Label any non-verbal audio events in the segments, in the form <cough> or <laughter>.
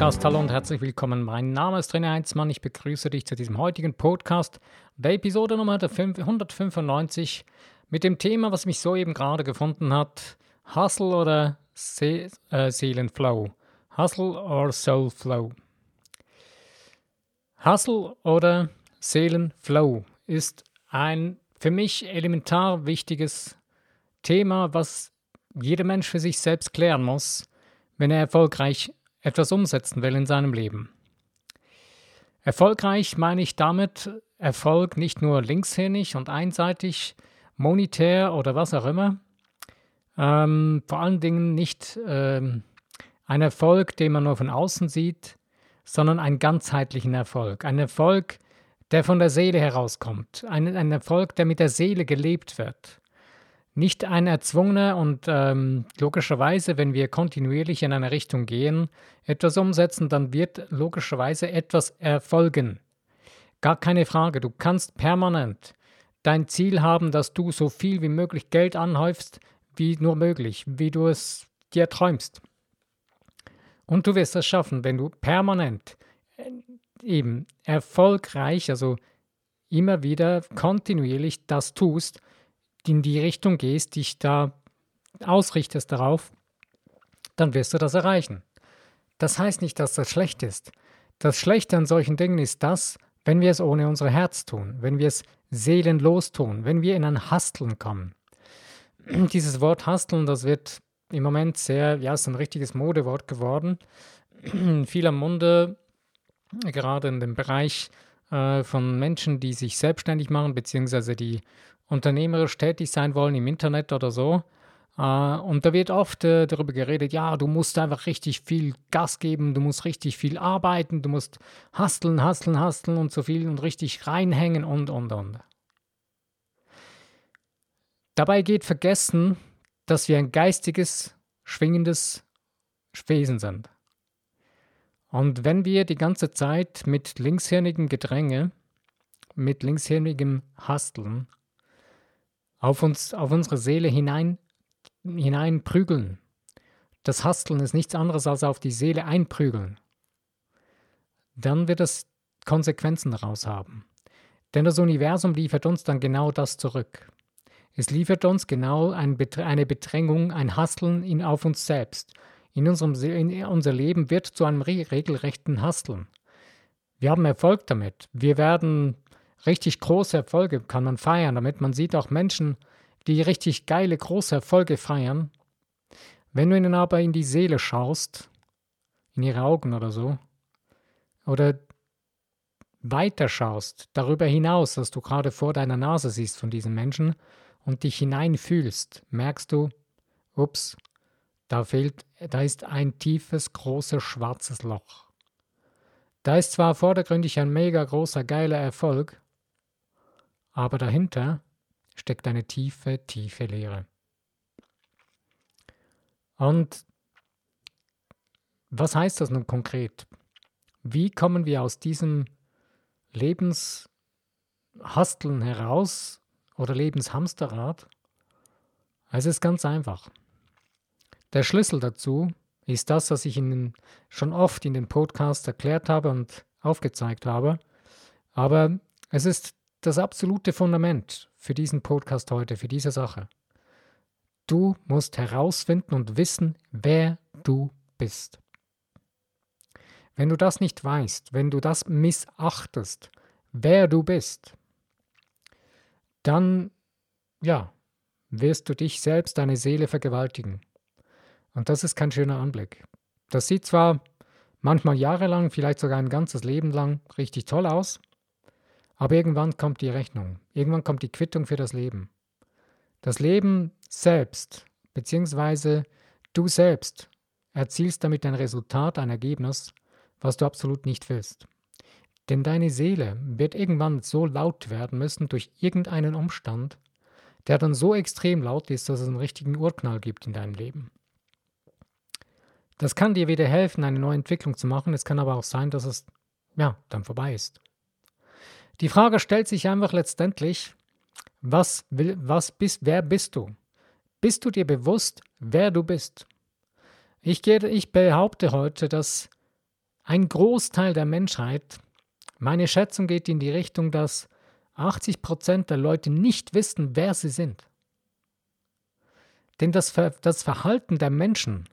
Podcast. Hallo und herzlich willkommen. Mein Name ist René Heinzmann. Ich begrüße dich zu diesem heutigen Podcast, der Episode Nummer 195 mit dem Thema, was mich soeben gerade gefunden hat: Hustle oder Se äh, Seelenflow. Hustle or Soul Flow. Hustle oder Seelenflow ist ein für mich elementar wichtiges Thema, was jeder Mensch für sich selbst klären muss, wenn er erfolgreich etwas umsetzen will in seinem Leben. Erfolgreich meine ich damit Erfolg nicht nur linkshänig und einseitig, monetär oder was auch immer, ähm, vor allen Dingen nicht ähm, ein Erfolg, den man nur von außen sieht, sondern einen ganzheitlichen Erfolg. Ein Erfolg, der von der Seele herauskommt. Ein, ein Erfolg, der mit der Seele gelebt wird. Nicht ein erzwungener und ähm, logischerweise, wenn wir kontinuierlich in eine Richtung gehen, etwas umsetzen, dann wird logischerweise etwas erfolgen. Gar keine Frage, du kannst permanent dein Ziel haben, dass du so viel wie möglich Geld anhäufst, wie nur möglich, wie du es dir träumst. Und du wirst es schaffen, wenn du permanent äh, eben erfolgreich, also immer wieder kontinuierlich das tust, in die Richtung gehst, dich da ausrichtest darauf, dann wirst du das erreichen. Das heißt nicht, dass das schlecht ist. Das Schlechte an solchen Dingen ist das, wenn wir es ohne unser Herz tun, wenn wir es seelenlos tun, wenn wir in ein Hasteln kommen. <clears throat> Dieses Wort Hasteln, das wird im Moment sehr, ja, ist ein richtiges Modewort geworden. <clears throat> Viel am Munde, gerade in dem Bereich äh, von Menschen, die sich selbstständig machen, beziehungsweise die unternehmerisch tätig sein wollen im Internet oder so. Äh, und da wird oft äh, darüber geredet, ja, du musst einfach richtig viel Gas geben, du musst richtig viel arbeiten, du musst hasteln, hasteln, hasteln und so viel und richtig reinhängen und, und, und. Dabei geht vergessen, dass wir ein geistiges, schwingendes Wesen sind. Und wenn wir die ganze Zeit mit linkshirnigem Gedränge, mit linkshirnigem Hasteln auf uns, auf unsere Seele hinein, hinein prügeln. Das Hasteln ist nichts anderes als auf die Seele einprügeln. Dann wird es Konsequenzen daraus haben. Denn das Universum liefert uns dann genau das zurück. Es liefert uns genau eine Bedrängung, ein Hasteln in, auf uns selbst. In unserem in unser Leben wird zu einem regelrechten Hasteln. Wir haben Erfolg damit. Wir werden richtig große Erfolge kann man feiern, damit man sieht auch Menschen, die richtig geile große Erfolge feiern. Wenn du ihnen aber in die Seele schaust, in ihre Augen oder so, oder weiter schaust, darüber hinaus, was du gerade vor deiner Nase siehst von diesen Menschen und dich hineinfühlst, merkst du, ups, da fehlt, da ist ein tiefes, großes, schwarzes Loch. Da ist zwar vordergründig ein mega großer, geiler Erfolg, aber dahinter steckt eine tiefe, tiefe Leere. Und was heißt das nun konkret? Wie kommen wir aus diesem Lebenshasteln heraus oder Lebenshamsterrad? Es ist ganz einfach. Der Schlüssel dazu ist das, was ich Ihnen schon oft in den Podcasts erklärt habe und aufgezeigt habe. Aber es ist das absolute Fundament für diesen Podcast heute, für diese Sache. Du musst herausfinden und wissen, wer du bist. Wenn du das nicht weißt, wenn du das missachtest, wer du bist, dann, ja, wirst du dich selbst, deine Seele vergewaltigen. Und das ist kein schöner Anblick. Das sieht zwar manchmal jahrelang, vielleicht sogar ein ganzes Leben lang richtig toll aus, aber irgendwann kommt die Rechnung, irgendwann kommt die Quittung für das Leben. Das Leben selbst, beziehungsweise du selbst, erzielst damit ein Resultat, ein Ergebnis, was du absolut nicht willst. Denn deine Seele wird irgendwann so laut werden müssen durch irgendeinen Umstand, der dann so extrem laut ist, dass es einen richtigen Urknall gibt in deinem Leben. Das kann dir wieder helfen, eine neue Entwicklung zu machen. Es kann aber auch sein, dass es ja dann vorbei ist. Die Frage stellt sich einfach letztendlich, was, will, was bist, wer bist du? Bist du dir bewusst, wer du bist? Ich, gehe, ich behaupte heute, dass ein Großteil der Menschheit, meine Schätzung geht in die Richtung, dass 80 Prozent der Leute nicht wissen, wer sie sind. Denn das, Ver das Verhalten der Menschen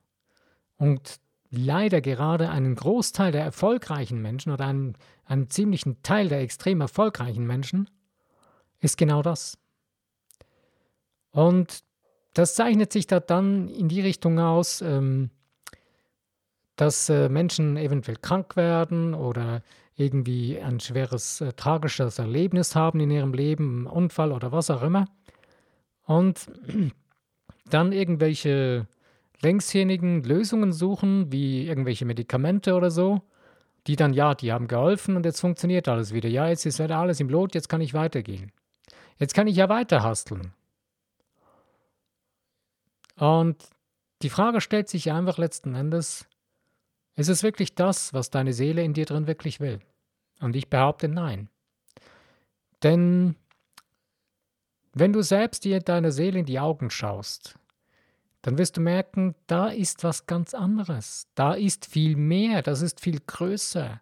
und leider gerade einen Großteil der erfolgreichen Menschen oder einen, einen ziemlichen Teil der extrem erfolgreichen Menschen ist genau das. Und das zeichnet sich da dann in die Richtung aus, ähm, dass äh, Menschen eventuell krank werden oder irgendwie ein schweres, äh, tragisches Erlebnis haben in ihrem Leben, einen Unfall oder was auch immer. Und dann irgendwelche längshirnigen Lösungen suchen, wie irgendwelche Medikamente oder so, die dann, ja, die haben geholfen und jetzt funktioniert alles wieder. Ja, jetzt ist wieder alles im Lot, jetzt kann ich weitergehen. Jetzt kann ich ja weiter hasteln. Und die Frage stellt sich einfach letzten Endes, ist es wirklich das, was deine Seele in dir drin wirklich will? Und ich behaupte nein. Denn wenn du selbst dir deiner Seele in die Augen schaust, dann wirst du merken, da ist was ganz anderes. Da ist viel mehr, das ist viel größer.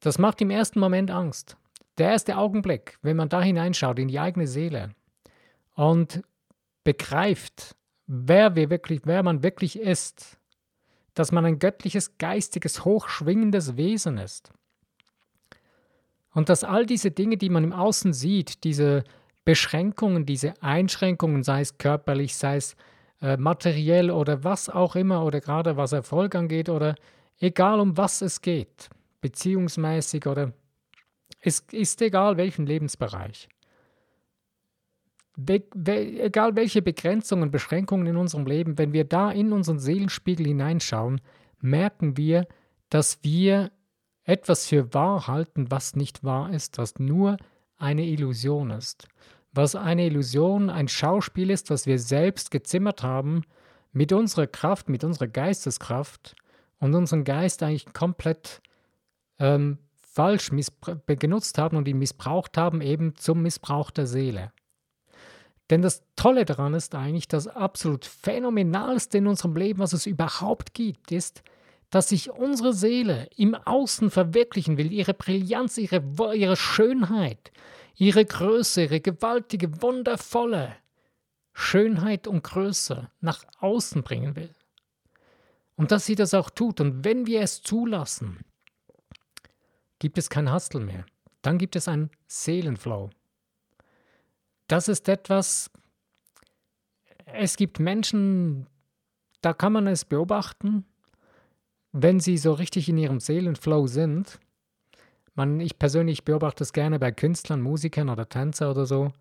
Das macht im ersten Moment Angst. Der erste Augenblick, wenn man da hineinschaut in die eigene Seele und begreift, wer wir wirklich, wer man wirklich ist, dass man ein göttliches, geistiges, hochschwingendes Wesen ist. Und dass all diese Dinge, die man im Außen sieht, diese Beschränkungen, diese Einschränkungen, sei es körperlich, sei es äh, materiell oder was auch immer, oder gerade was Erfolg angeht, oder egal um was es geht, beziehungsmäßig oder es ist egal welchen Lebensbereich. Be egal welche Begrenzungen, Beschränkungen in unserem Leben, wenn wir da in unseren Seelenspiegel hineinschauen, merken wir, dass wir etwas für wahr halten, was nicht wahr ist, was nur eine Illusion ist. Was eine Illusion, ein Schauspiel ist, was wir selbst gezimmert haben, mit unserer Kraft, mit unserer Geisteskraft und unseren Geist eigentlich komplett ähm, falsch genutzt haben und ihn missbraucht haben, eben zum Missbrauch der Seele. Denn das Tolle daran ist eigentlich, das absolut Phänomenalste in unserem Leben, was es überhaupt gibt, ist, dass sich unsere Seele im Außen verwirklichen will, ihre Brillanz, ihre, ihre Schönheit, ihre Größe, ihre gewaltige, wundervolle Schönheit und Größe nach außen bringen will. Und dass sie das auch tut. Und wenn wir es zulassen, gibt es kein Hustle mehr. Dann gibt es einen Seelenflow das ist etwas, es gibt Menschen, da kann man es beobachten, wenn sie so richtig in ihrem Seelenflow sind. Man, ich persönlich beobachte es gerne bei Künstlern, Musikern oder Tänzer oder so.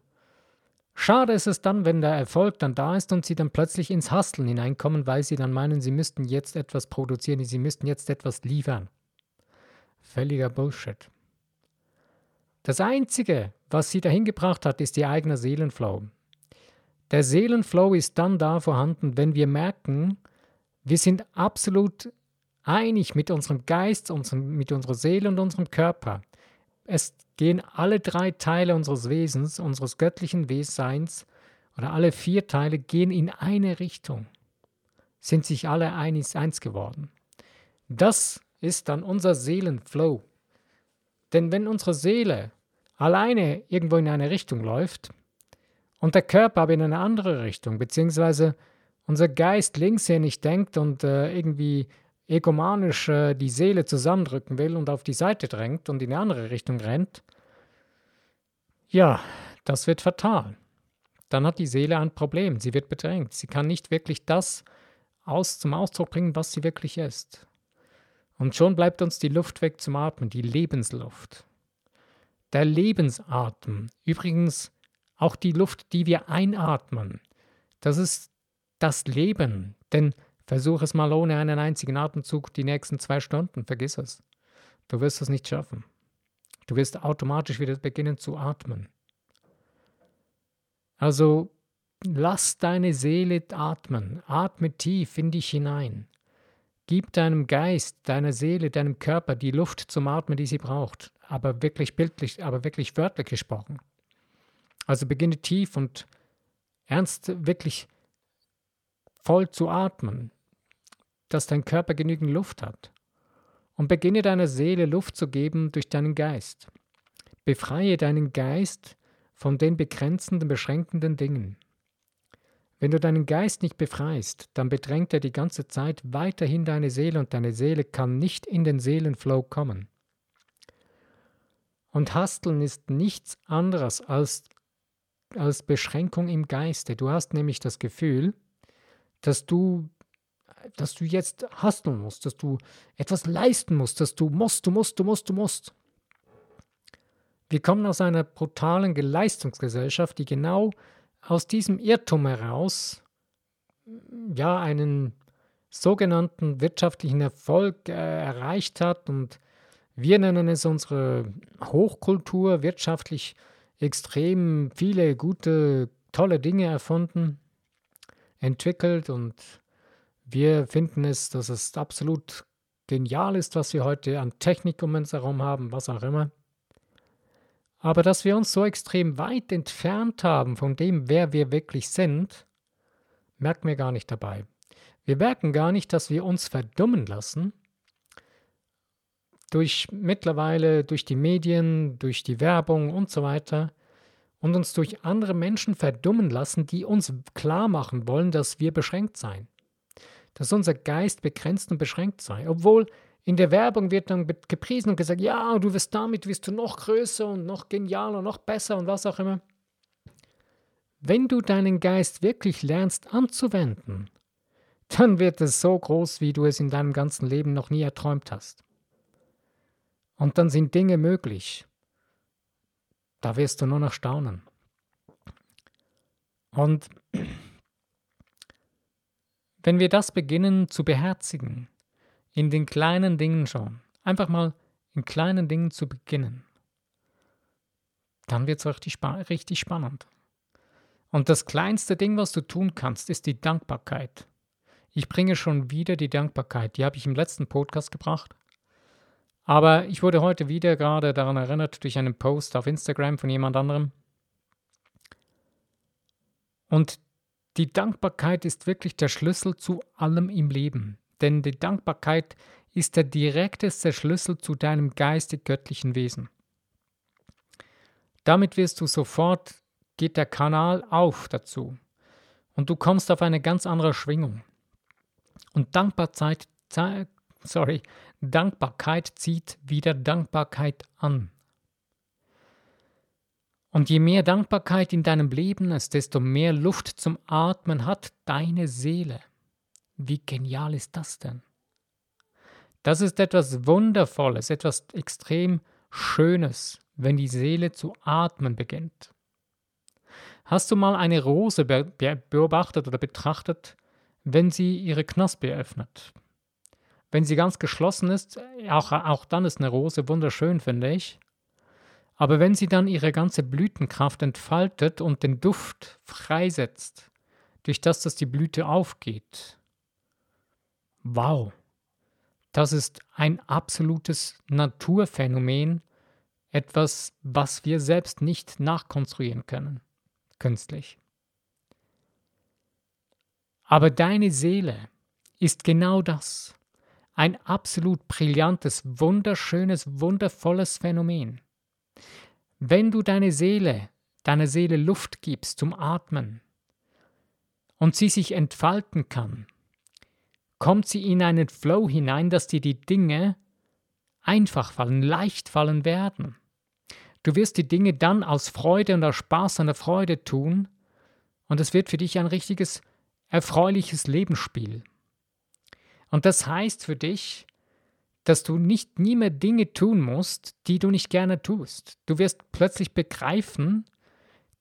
Schade ist es dann, wenn der Erfolg dann da ist und sie dann plötzlich ins Hasteln hineinkommen, weil sie dann meinen, sie müssten jetzt etwas produzieren, sie müssten jetzt etwas liefern. Völliger Bullshit. Das Einzige, was sie dahin gebracht hat, ist ihr eigener Seelenflow. Der Seelenflow ist dann da vorhanden, wenn wir merken, wir sind absolut einig mit unserem Geist, unserem, mit unserer Seele und unserem Körper. Es gehen alle drei Teile unseres Wesens, unseres göttlichen Wesseins, oder alle vier Teile gehen in eine Richtung, sind sich alle eins, eins geworden. Das ist dann unser Seelenflow. Denn wenn unsere Seele alleine irgendwo in eine Richtung läuft und der Körper aber in eine andere Richtung, beziehungsweise unser Geist linkshändig denkt und äh, irgendwie egomanisch äh, die Seele zusammendrücken will und auf die Seite drängt und in eine andere Richtung rennt, ja, das wird fatal. Dann hat die Seele ein Problem, sie wird bedrängt, sie kann nicht wirklich das aus, zum Ausdruck bringen, was sie wirklich ist. Und schon bleibt uns die Luft weg zum Atmen, die Lebensluft. Der Lebensatem, übrigens auch die Luft, die wir einatmen, das ist das Leben. Denn versuch es mal ohne einen einzigen Atemzug die nächsten zwei Stunden, vergiss es. Du wirst es nicht schaffen. Du wirst automatisch wieder beginnen zu atmen. Also lass deine Seele atmen, atme tief in dich hinein. Gib deinem Geist, deiner Seele, deinem Körper die Luft zum Atmen, die sie braucht, aber wirklich bildlich, aber wirklich wörtlich gesprochen. Also beginne tief und ernst wirklich voll zu atmen, dass dein Körper genügend Luft hat. und beginne deiner Seele Luft zu geben durch deinen Geist. Befreie deinen Geist von den begrenzenden, beschränkenden Dingen. Wenn du deinen Geist nicht befreist, dann bedrängt er die ganze Zeit weiterhin deine Seele und deine Seele kann nicht in den Seelenflow kommen. Und Hasteln ist nichts anderes als, als Beschränkung im Geiste. Du hast nämlich das Gefühl, dass du, dass du jetzt hasteln musst, dass du etwas leisten musst, dass du musst, du musst, du musst, du musst. Wir kommen aus einer brutalen Geleistungsgesellschaft, die genau aus diesem Irrtum heraus ja einen sogenannten wirtschaftlichen Erfolg äh, erreicht hat und wir nennen es unsere Hochkultur, wirtschaftlich extrem viele gute, tolle Dinge erfunden, entwickelt und wir finden es, dass es absolut genial ist, was wir heute an Technik um uns herum haben, was auch immer. Aber dass wir uns so extrem weit entfernt haben von dem, wer wir wirklich sind, merken wir gar nicht dabei. Wir merken gar nicht, dass wir uns verdummen lassen durch mittlerweile durch die Medien, durch die Werbung und so weiter und uns durch andere Menschen verdummen lassen, die uns klar machen wollen, dass wir beschränkt seien. Dass unser Geist begrenzt und beschränkt sei. Obwohl in der Werbung wird dann gepriesen und gesagt, ja, du wirst damit, wirst du noch größer und noch genialer, noch besser und was auch immer. Wenn du deinen Geist wirklich lernst anzuwenden, dann wird es so groß, wie du es in deinem ganzen Leben noch nie erträumt hast. Und dann sind Dinge möglich. Da wirst du nur noch staunen. Und wenn wir das beginnen zu beherzigen, in den kleinen Dingen schon, einfach mal in kleinen Dingen zu beginnen, dann wird es richtig, richtig spannend. Und das kleinste Ding, was du tun kannst, ist die Dankbarkeit. Ich bringe schon wieder die Dankbarkeit. Die habe ich im letzten Podcast gebracht. Aber ich wurde heute wieder gerade daran erinnert durch einen Post auf Instagram von jemand anderem. Und die Dankbarkeit ist wirklich der Schlüssel zu allem im Leben. Denn die Dankbarkeit ist der direkteste Schlüssel zu deinem geistig-göttlichen Wesen. Damit wirst du sofort, geht der Kanal auf dazu. Und du kommst auf eine ganz andere Schwingung. Und Dankbarkeit, sorry, Dankbarkeit zieht wieder Dankbarkeit an. Und je mehr Dankbarkeit in deinem Leben ist, desto mehr Luft zum Atmen hat deine Seele. Wie genial ist das denn? Das ist etwas Wundervolles, etwas extrem Schönes, wenn die Seele zu atmen beginnt. Hast du mal eine Rose beobachtet oder betrachtet, wenn sie ihre Knospe öffnet? Wenn sie ganz geschlossen ist, auch, auch dann ist eine Rose wunderschön, finde ich. Aber wenn sie dann ihre ganze Blütenkraft entfaltet und den Duft freisetzt, durch das, dass die Blüte aufgeht, wow, das ist ein absolutes Naturphänomen, etwas, was wir selbst nicht nachkonstruieren können, künstlich. Aber deine Seele ist genau das ein absolut brillantes, wunderschönes, wundervolles Phänomen. Wenn du deine Seele, deiner Seele Luft gibst zum Atmen und sie sich entfalten kann, kommt sie in einen Flow hinein, dass dir die Dinge einfach fallen, leicht fallen werden. Du wirst die Dinge dann aus Freude und aus Spaß an der Freude tun und es wird für dich ein richtiges, erfreuliches Lebensspiel. Und das heißt für dich, dass du nicht nie mehr Dinge tun musst, die du nicht gerne tust. Du wirst plötzlich begreifen,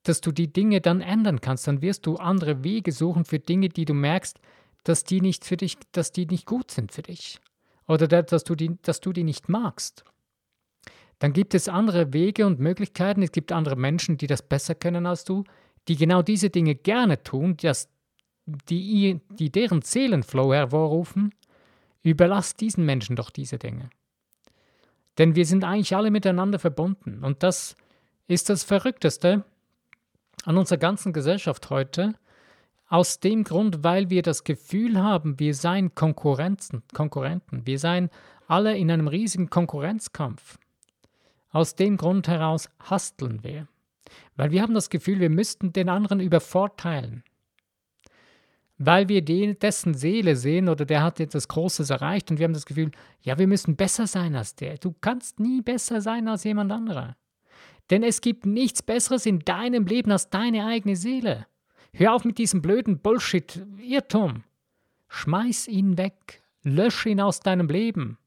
dass du die Dinge dann ändern kannst. Dann wirst du andere Wege suchen für Dinge, die du merkst, dass die nicht für dich, dass die nicht gut sind für dich. Oder dass du die, dass du die nicht magst. Dann gibt es andere Wege und Möglichkeiten. Es gibt andere Menschen, die das besser können als du, die genau diese Dinge gerne tun, die, die deren Seelenflow hervorrufen Überlass diesen Menschen doch diese Dinge. Denn wir sind eigentlich alle miteinander verbunden. Und das ist das Verrückteste an unserer ganzen Gesellschaft heute. Aus dem Grund, weil wir das Gefühl haben, wir seien Konkurrenzen, Konkurrenten, wir seien alle in einem riesigen Konkurrenzkampf. Aus dem Grund heraus hasteln wir, weil wir haben das Gefühl, wir müssten den anderen übervorteilen. Weil wir den, dessen Seele sehen oder der hat etwas Großes erreicht und wir haben das Gefühl, ja, wir müssen besser sein als der. Du kannst nie besser sein als jemand anderer. Denn es gibt nichts Besseres in deinem Leben als deine eigene Seele. Hör auf mit diesem blöden Bullshit, Irrtum. Schmeiß ihn weg, lösche ihn aus deinem Leben.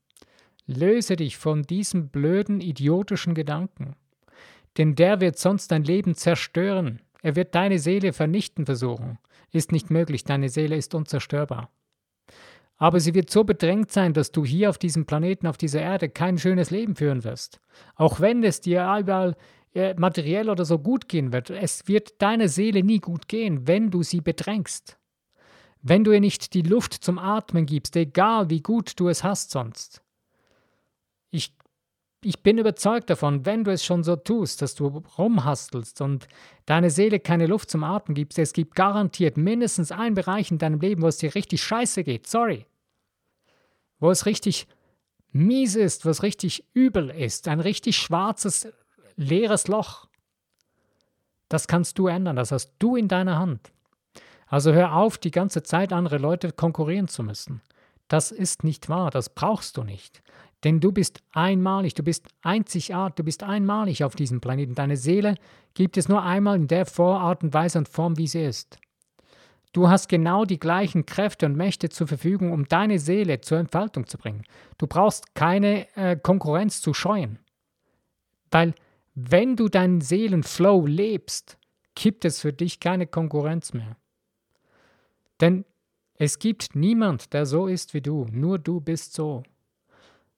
Löse dich von diesem blöden, idiotischen Gedanken. Denn der wird sonst dein Leben zerstören. Er wird deine Seele vernichten versuchen. Ist nicht möglich, deine Seele ist unzerstörbar. Aber sie wird so bedrängt sein, dass du hier auf diesem Planeten, auf dieser Erde kein schönes Leben führen wirst. Auch wenn es dir überall äh, materiell oder so gut gehen wird, es wird deiner Seele nie gut gehen, wenn du sie bedrängst. Wenn du ihr nicht die Luft zum Atmen gibst, egal wie gut du es hast sonst. Ich, bin überzeugt davon, wenn du es schon so tust, dass du rumhastelst und deine Seele keine Luft zum Atmen gibst, es gibt garantiert mindestens einen Bereich in deinem Leben, wo es dir richtig scheiße geht, sorry. Wo es richtig mies ist, wo es richtig übel ist, ein richtig schwarzes, leeres Loch. Das kannst du ändern, das hast du in deiner Hand. Also hör auf, die ganze Zeit andere Leute konkurrieren zu müssen. Das ist nicht wahr, das brauchst du nicht. Denn du bist einmalig, du bist einzigartig, du bist einmalig auf diesem Planeten. Deine Seele gibt es nur einmal in der Art und Weise und Form, wie sie ist. Du hast genau die gleichen Kräfte und Mächte zur Verfügung, um deine Seele zur Entfaltung zu bringen. Du brauchst keine äh, Konkurrenz zu scheuen. Weil wenn du deinen Seelenflow lebst, gibt es für dich keine Konkurrenz mehr. Denn es gibt niemand, der so ist wie du, nur du bist so.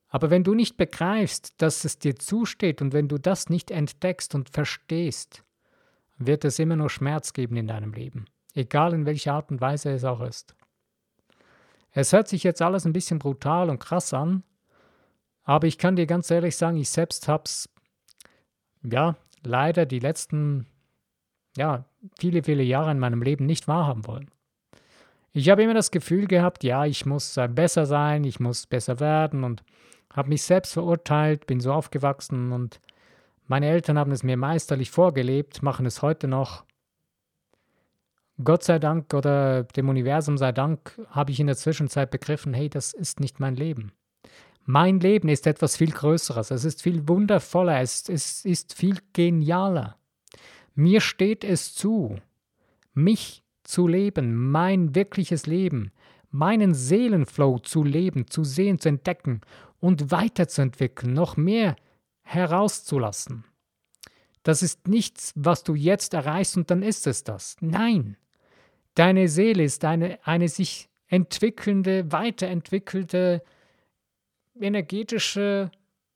Aber wenn du nicht begreifst, dass es dir zusteht und wenn du das nicht entdeckst und verstehst, wird es immer nur Schmerz geben in deinem Leben, egal in welcher Art und Weise es auch ist. Es hört sich jetzt alles ein bisschen brutal und krass an, aber ich kann dir ganz ehrlich sagen, ich selbst habe es, ja, leider die letzten, ja, viele, viele Jahre in meinem Leben nicht wahrhaben wollen. Ich habe immer das Gefühl gehabt, ja, ich muss besser sein, ich muss besser werden und habe mich selbst verurteilt, bin so aufgewachsen und meine Eltern haben es mir meisterlich vorgelebt, machen es heute noch. Gott sei Dank oder dem Universum sei Dank habe ich in der Zwischenzeit begriffen, hey, das ist nicht mein Leben. Mein Leben ist etwas viel Größeres, es ist viel wundervoller, es, es ist viel genialer. Mir steht es zu, mich zu leben, mein wirkliches Leben, meinen Seelenflow zu leben, zu sehen, zu entdecken und weiterzuentwickeln, noch mehr herauszulassen. Das ist nichts, was du jetzt erreichst und dann ist es das. Nein, deine Seele ist eine, eine sich entwickelnde, weiterentwickelte, energetische,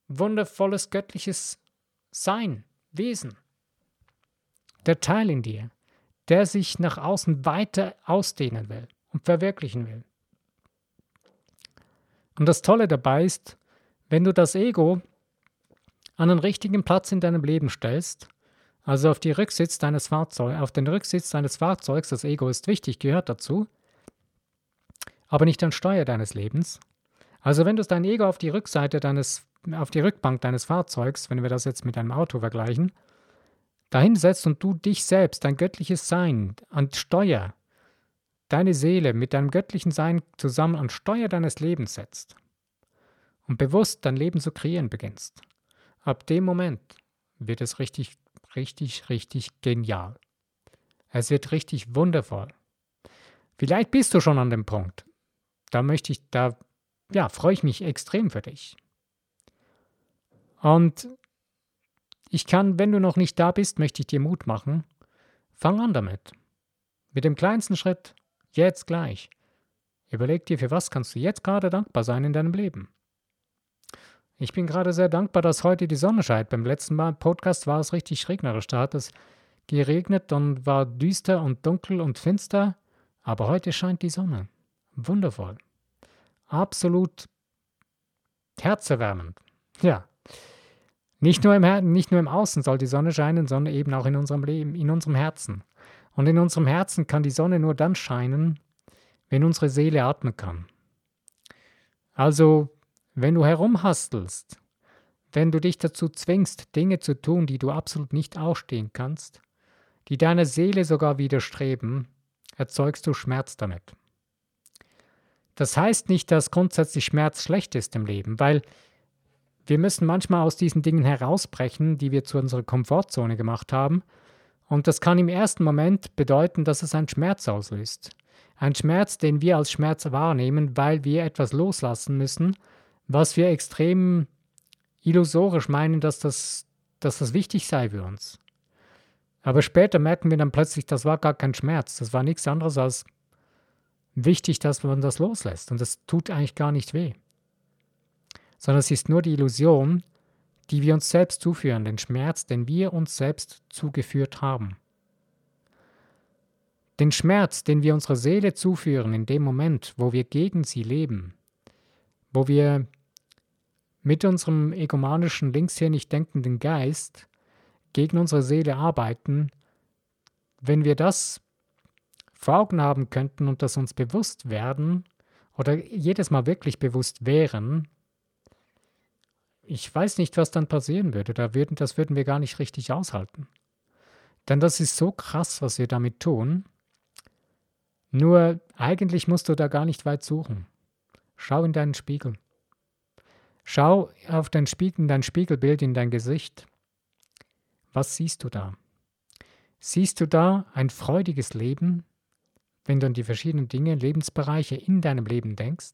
wundervolles, göttliches Sein, Wesen. Der Teil in dir der sich nach außen weiter ausdehnen will und verwirklichen will. Und das Tolle dabei ist, wenn du das Ego an den richtigen Platz in deinem Leben stellst, also auf, Rücksitz deines Fahrzeug, auf den Rücksitz deines Fahrzeugs, das Ego ist wichtig, gehört dazu, aber nicht an Steuer deines Lebens. Also wenn du dein Ego auf die Rückseite deines, auf die Rückbank deines Fahrzeugs, wenn wir das jetzt mit einem Auto vergleichen, dahin setzt und du dich selbst, dein göttliches Sein, an Steuer, deine Seele mit deinem göttlichen Sein zusammen an Steuer deines Lebens setzt und bewusst dein Leben zu kreieren beginnst, ab dem Moment wird es richtig, richtig, richtig genial. Es wird richtig wundervoll. Vielleicht bist du schon an dem Punkt. Da möchte ich, da, ja, freue ich mich extrem für dich. Und ich kann, wenn du noch nicht da bist, möchte ich dir Mut machen. Fang an damit. Mit dem kleinsten Schritt, jetzt gleich. Überleg dir, für was kannst du jetzt gerade dankbar sein in deinem Leben. Ich bin gerade sehr dankbar, dass heute die Sonne scheint. Beim letzten Mal Podcast war es richtig regnerisch. Da hat es geregnet und war düster und dunkel und finster. Aber heute scheint die Sonne. Wundervoll. Absolut herzerwärmend. Ja, nicht nur, im, nicht nur im Außen soll die Sonne scheinen, sondern eben auch in unserem Leben, in unserem Herzen. Und in unserem Herzen kann die Sonne nur dann scheinen, wenn unsere Seele atmen kann. Also wenn du herumhastelst, wenn du dich dazu zwingst, Dinge zu tun, die du absolut nicht ausstehen kannst, die deiner Seele sogar widerstreben, erzeugst du Schmerz damit. Das heißt nicht, dass grundsätzlich Schmerz schlecht ist im Leben, weil wir müssen manchmal aus diesen Dingen herausbrechen, die wir zu unserer Komfortzone gemacht haben. Und das kann im ersten Moment bedeuten, dass es einen Schmerz auslöst. Ein Schmerz, den wir als Schmerz wahrnehmen, weil wir etwas loslassen müssen, was wir extrem illusorisch meinen, dass das, dass das wichtig sei für uns. Aber später merken wir dann plötzlich, das war gar kein Schmerz, das war nichts anderes als wichtig, dass man das loslässt. Und das tut eigentlich gar nicht weh. Sondern es ist nur die Illusion, die wir uns selbst zuführen, den Schmerz, den wir uns selbst zugeführt haben. Den Schmerz, den wir unserer Seele zuführen in dem Moment, wo wir gegen sie leben, wo wir mit unserem egomanischen, linkshirnig denkenden Geist gegen unsere Seele arbeiten, wenn wir das vor Augen haben könnten und das uns bewusst werden oder jedes Mal wirklich bewusst wären, ich weiß nicht, was dann passieren würde. Da würden, das würden wir gar nicht richtig aushalten. Denn das ist so krass, was wir damit tun. Nur eigentlich musst du da gar nicht weit suchen. Schau in deinen Spiegel. Schau auf dein, Spiegel, dein Spiegelbild in dein Gesicht. Was siehst du da? Siehst du da ein freudiges Leben, wenn du an die verschiedenen Dinge, Lebensbereiche in deinem Leben denkst?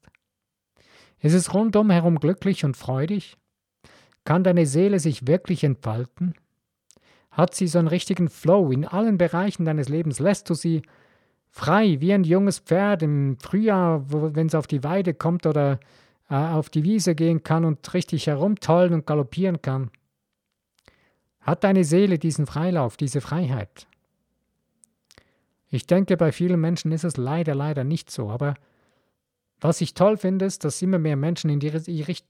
Ist es rundum herum glücklich und freudig? Kann deine Seele sich wirklich entfalten? Hat sie so einen richtigen Flow in allen Bereichen deines Lebens? Lässt du sie frei wie ein junges Pferd im Frühjahr, wenn es auf die Weide kommt oder auf die Wiese gehen kann und richtig herumtollen und galoppieren kann? Hat deine Seele diesen Freilauf, diese Freiheit? Ich denke, bei vielen Menschen ist es leider, leider nicht so. Aber was ich toll finde, ist, dass immer mehr Menschen in, die,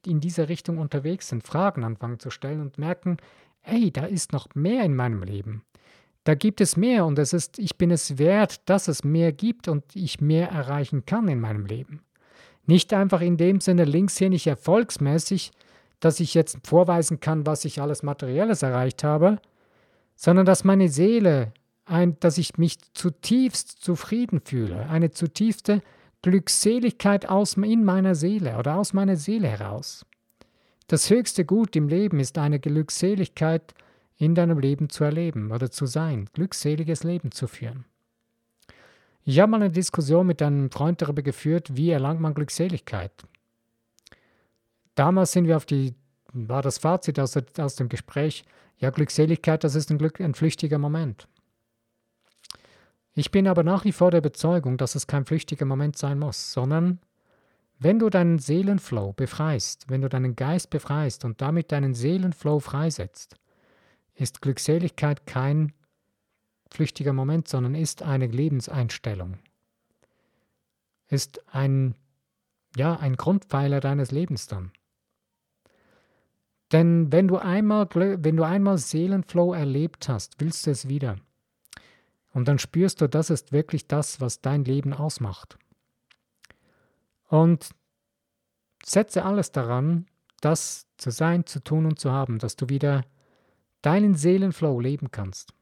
in diese Richtung unterwegs sind, Fragen anfangen zu stellen und merken, hey, da ist noch mehr in meinem Leben. Da gibt es mehr und es ist, ich bin es wert, dass es mehr gibt und ich mehr erreichen kann in meinem Leben. Nicht einfach in dem Sinne linkshändig erfolgsmäßig, dass ich jetzt vorweisen kann, was ich alles Materielles erreicht habe, sondern dass meine Seele, ein, dass ich mich zutiefst zufrieden fühle, eine zutiefste Glückseligkeit aus, in meiner Seele oder aus meiner Seele heraus. Das höchste Gut im Leben ist eine Glückseligkeit in deinem Leben zu erleben oder zu sein, glückseliges Leben zu führen. Ich habe mal eine Diskussion mit einem Freund darüber geführt, wie erlangt man Glückseligkeit. Damals sind wir auf die, war das Fazit aus, aus dem Gespräch, ja, Glückseligkeit, das ist ein, Glück, ein flüchtiger Moment. Ich bin aber nach wie vor der Überzeugung, dass es kein flüchtiger Moment sein muss, sondern wenn du deinen Seelenflow befreist, wenn du deinen Geist befreist und damit deinen Seelenflow freisetzt, ist Glückseligkeit kein flüchtiger Moment, sondern ist eine Lebenseinstellung. Ist ein, ja, ein Grundpfeiler deines Lebens dann. Denn wenn du einmal, wenn du einmal Seelenflow erlebt hast, willst du es wieder. Und dann spürst du, das ist wirklich das, was dein Leben ausmacht. Und setze alles daran, das zu sein, zu tun und zu haben, dass du wieder deinen Seelenflow leben kannst.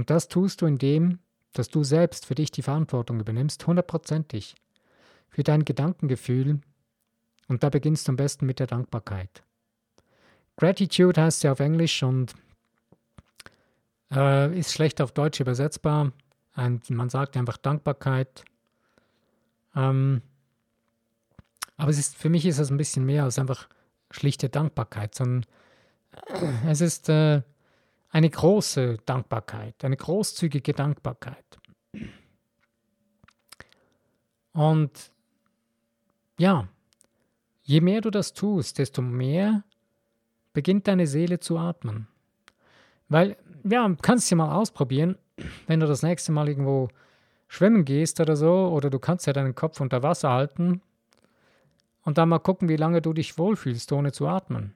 Und das tust du indem, dass du selbst für dich die Verantwortung übernimmst, hundertprozentig, für dein Gedankengefühl. Und da beginnst du am besten mit der Dankbarkeit. Gratitude heißt ja auf Englisch und äh, ist schlecht auf Deutsch übersetzbar. Ein, man sagt einfach Dankbarkeit. Ähm, aber es ist, für mich ist es ein bisschen mehr als einfach schlichte Dankbarkeit, sondern es ist äh, eine große Dankbarkeit, eine großzügige Dankbarkeit. Und ja, je mehr du das tust, desto mehr beginnt deine Seele zu atmen. Weil, ja, kannst du mal ausprobieren, wenn du das nächste Mal irgendwo schwimmen gehst oder so, oder du kannst ja deinen Kopf unter Wasser halten und dann mal gucken, wie lange du dich wohlfühlst, ohne zu atmen.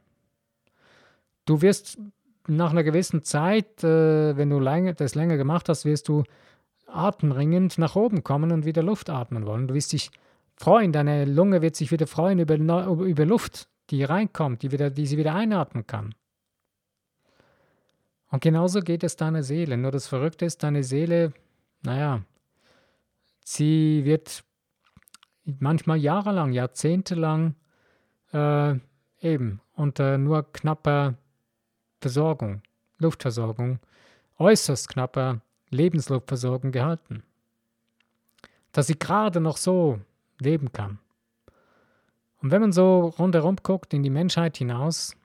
Du wirst nach einer gewissen Zeit, äh, wenn du das länger gemacht hast, wirst du atemringend nach oben kommen und wieder Luft atmen wollen. Du wirst dich freuen, deine Lunge wird sich wieder freuen über, über Luft, die reinkommt, die, wieder, die sie wieder einatmen kann. Und genauso geht es deiner Seele. Nur das Verrückte ist, deine Seele, naja, sie wird manchmal jahrelang, jahrzehntelang äh, eben unter nur knapper Versorgung, Luftversorgung, äußerst knapper Lebensluftversorgung gehalten. Dass sie gerade noch so leben kann. Und wenn man so rundherum guckt in die Menschheit hinaus,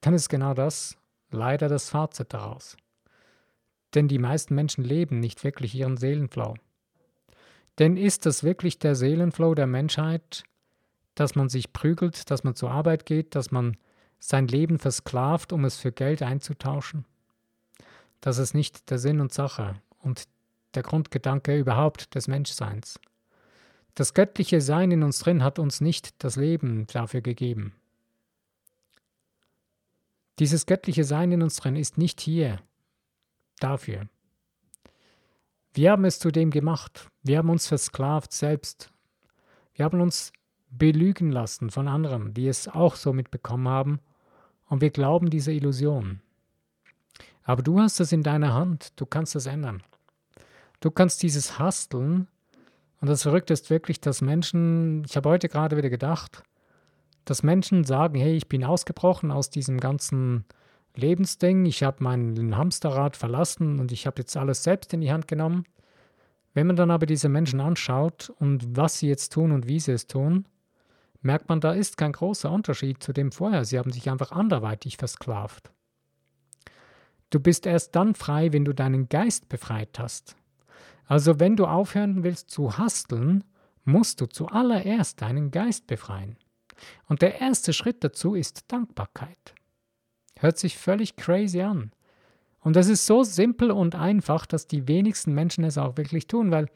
dann ist genau das leider das Fazit daraus. Denn die meisten Menschen leben nicht wirklich ihren Seelenflow. Denn ist das wirklich der Seelenflow der Menschheit, dass man sich prügelt, dass man zur Arbeit geht, dass man sein Leben versklavt, um es für Geld einzutauschen? Das ist nicht der Sinn und Sache und der Grundgedanke überhaupt des Menschseins. Das göttliche Sein in uns drin hat uns nicht das Leben dafür gegeben. Dieses göttliche Sein in uns drin ist nicht hier dafür. Wir haben es zu dem gemacht. Wir haben uns versklavt selbst. Wir haben uns belügen lassen von anderen, die es auch so mitbekommen haben. Und wir glauben dieser Illusion. Aber du hast es in deiner Hand. Du kannst es ändern. Du kannst dieses Hasteln. Und das Verrückte ist wirklich, dass Menschen, ich habe heute gerade wieder gedacht, dass Menschen sagen, hey, ich bin ausgebrochen aus diesem ganzen Lebensding, ich habe mein Hamsterrad verlassen und ich habe jetzt alles selbst in die Hand genommen. Wenn man dann aber diese Menschen anschaut und was sie jetzt tun und wie sie es tun, merkt man, da ist kein großer Unterschied zu dem vorher. Sie haben sich einfach anderweitig versklavt. Du bist erst dann frei, wenn du deinen Geist befreit hast. Also wenn du aufhören willst zu hasteln, musst du zuallererst deinen Geist befreien. Und der erste Schritt dazu ist Dankbarkeit. Hört sich völlig crazy an. Und das ist so simpel und einfach, dass die wenigsten Menschen es auch wirklich tun, weil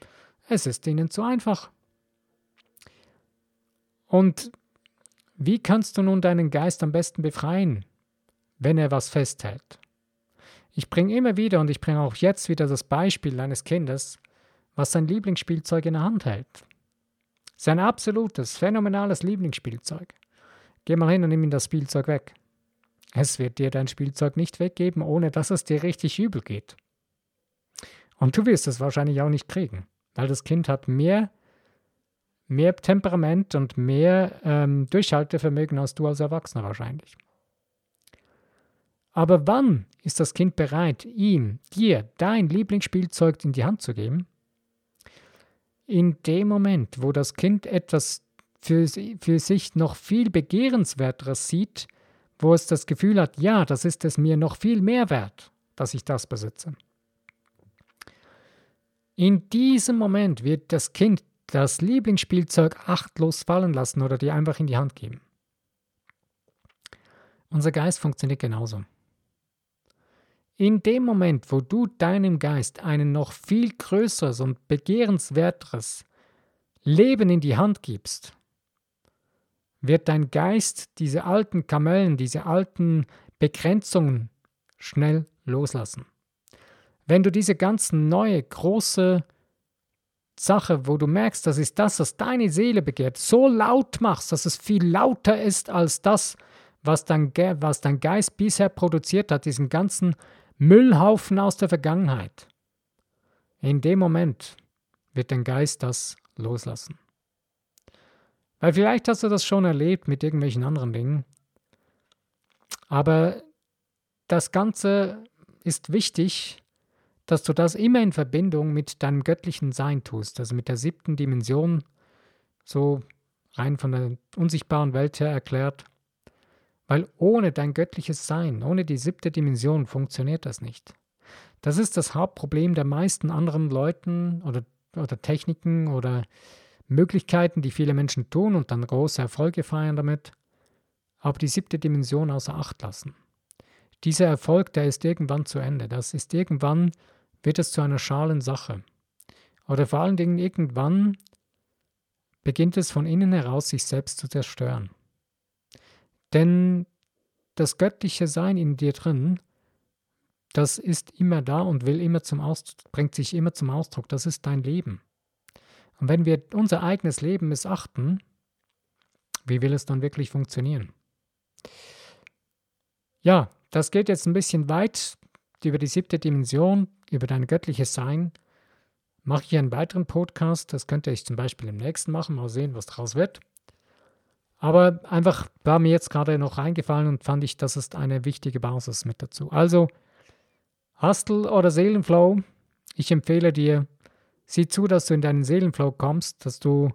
es ist ihnen zu einfach. Und wie kannst du nun deinen Geist am besten befreien, wenn er was festhält? Ich bringe immer wieder und ich bringe auch jetzt wieder das Beispiel eines Kindes, was sein Lieblingsspielzeug in der Hand hält. Sein absolutes, phänomenales Lieblingsspielzeug. Geh mal hin und nimm ihm das Spielzeug weg. Es wird dir dein Spielzeug nicht weggeben, ohne dass es dir richtig übel geht. Und du wirst es wahrscheinlich auch nicht kriegen, weil das Kind hat mehr, mehr Temperament und mehr ähm, Durchhaltevermögen als du als Erwachsener wahrscheinlich. Aber wann ist das Kind bereit, ihm, dir, dein Lieblingsspielzeug in die Hand zu geben? in dem Moment, wo das Kind etwas für, für sich noch viel begehrenswerteres sieht, wo es das Gefühl hat, ja, das ist es mir noch viel mehr wert, dass ich das besitze. In diesem Moment wird das Kind das Lieblingsspielzeug achtlos fallen lassen oder dir einfach in die Hand geben. Unser Geist funktioniert genauso. In dem Moment, wo du deinem Geist ein noch viel größeres und begehrenswerteres Leben in die Hand gibst, wird dein Geist diese alten Kamellen, diese alten Begrenzungen schnell loslassen. Wenn du diese ganzen neue, große Sache, wo du merkst, das ist das, was deine Seele begehrt, so laut machst, dass es viel lauter ist als das, was dein, was dein Geist bisher produziert hat, diesen ganzen Müllhaufen aus der Vergangenheit. In dem Moment wird dein Geist das loslassen. Weil vielleicht hast du das schon erlebt mit irgendwelchen anderen Dingen. Aber das Ganze ist wichtig, dass du das immer in Verbindung mit deinem göttlichen Sein tust, also mit der siebten Dimension, so rein von der unsichtbaren Welt her erklärt. Weil ohne dein göttliches Sein, ohne die siebte Dimension funktioniert das nicht. Das ist das Hauptproblem der meisten anderen Leuten oder, oder Techniken oder Möglichkeiten, die viele Menschen tun und dann große Erfolge feiern damit, aber die siebte Dimension außer Acht lassen. Dieser Erfolg, der ist irgendwann zu Ende. Das ist irgendwann, wird es zu einer schalen Sache. Oder vor allen Dingen irgendwann beginnt es von innen heraus, sich selbst zu zerstören. Denn das göttliche Sein in dir drin, das ist immer da und will immer zum Ausdruck, bringt sich immer zum Ausdruck. Das ist dein Leben. Und wenn wir unser eigenes Leben missachten, wie will es dann wirklich funktionieren? Ja, das geht jetzt ein bisschen weit über die siebte Dimension, über dein göttliches Sein. Mache ich einen weiteren Podcast, das könnte ich zum Beispiel im nächsten machen, mal sehen, was daraus wird. Aber einfach war mir jetzt gerade noch eingefallen und fand ich, das ist eine wichtige Basis mit dazu. Also, Hustle oder Seelenflow, ich empfehle dir, sieh zu, dass du in deinen Seelenflow kommst, dass du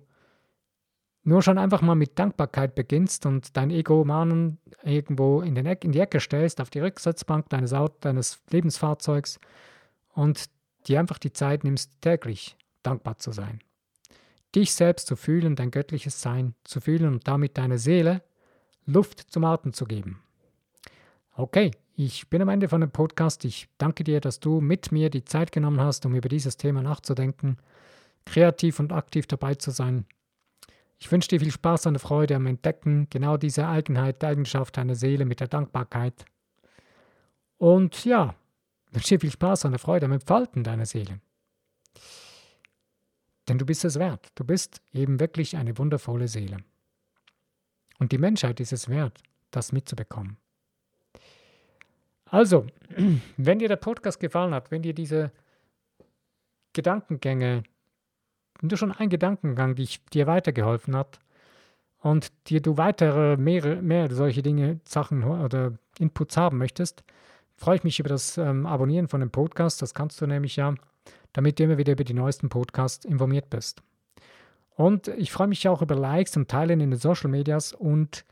nur schon einfach mal mit Dankbarkeit beginnst und dein Ego-Mahnen irgendwo in, den Eck, in die Ecke stellst, auf die Rücksitzbank deines, deines Lebensfahrzeugs und dir einfach die Zeit nimmst, täglich dankbar zu sein dich selbst zu fühlen, dein göttliches Sein zu fühlen und damit deiner Seele Luft zum Atmen zu geben. Okay, ich bin am Ende von dem Podcast. Ich danke dir, dass du mit mir die Zeit genommen hast, um über dieses Thema nachzudenken, kreativ und aktiv dabei zu sein. Ich wünsche dir viel Spaß und Freude am Entdecken genau dieser Eigenheit, der Eigenschaft deiner Seele mit der Dankbarkeit. Und ja, wünsche dir viel Spaß und Freude am Entfalten deiner Seele. Denn du bist es wert. Du bist eben wirklich eine wundervolle Seele. Und die Menschheit ist es wert, das mitzubekommen. Also, <clears throat> wenn dir der Podcast gefallen hat, wenn dir diese Gedankengänge, wenn du schon ein Gedankengang dich, dir weitergeholfen hat und dir du weitere, mehr, mehr solche Dinge, Sachen oder Inputs haben möchtest, freue ich mich über das ähm, Abonnieren von dem Podcast. Das kannst du nämlich ja damit du immer wieder über die neuesten Podcasts informiert bist. Und ich freue mich auch über Likes und Teilen in den Social Medias und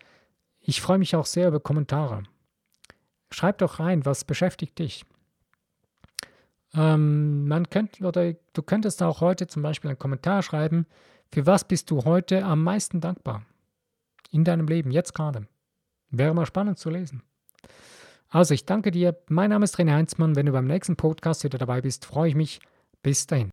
ich freue mich auch sehr über Kommentare. Schreib doch rein, was beschäftigt dich. Ähm, man könnte, oder du könntest auch heute zum Beispiel einen Kommentar schreiben, für was bist du heute am meisten dankbar? In deinem Leben, jetzt gerade. Wäre mal spannend zu lesen. Also, ich danke dir. Mein Name ist René Heinzmann. Wenn du beim nächsten Podcast wieder dabei bist, freue ich mich. Bis dahin.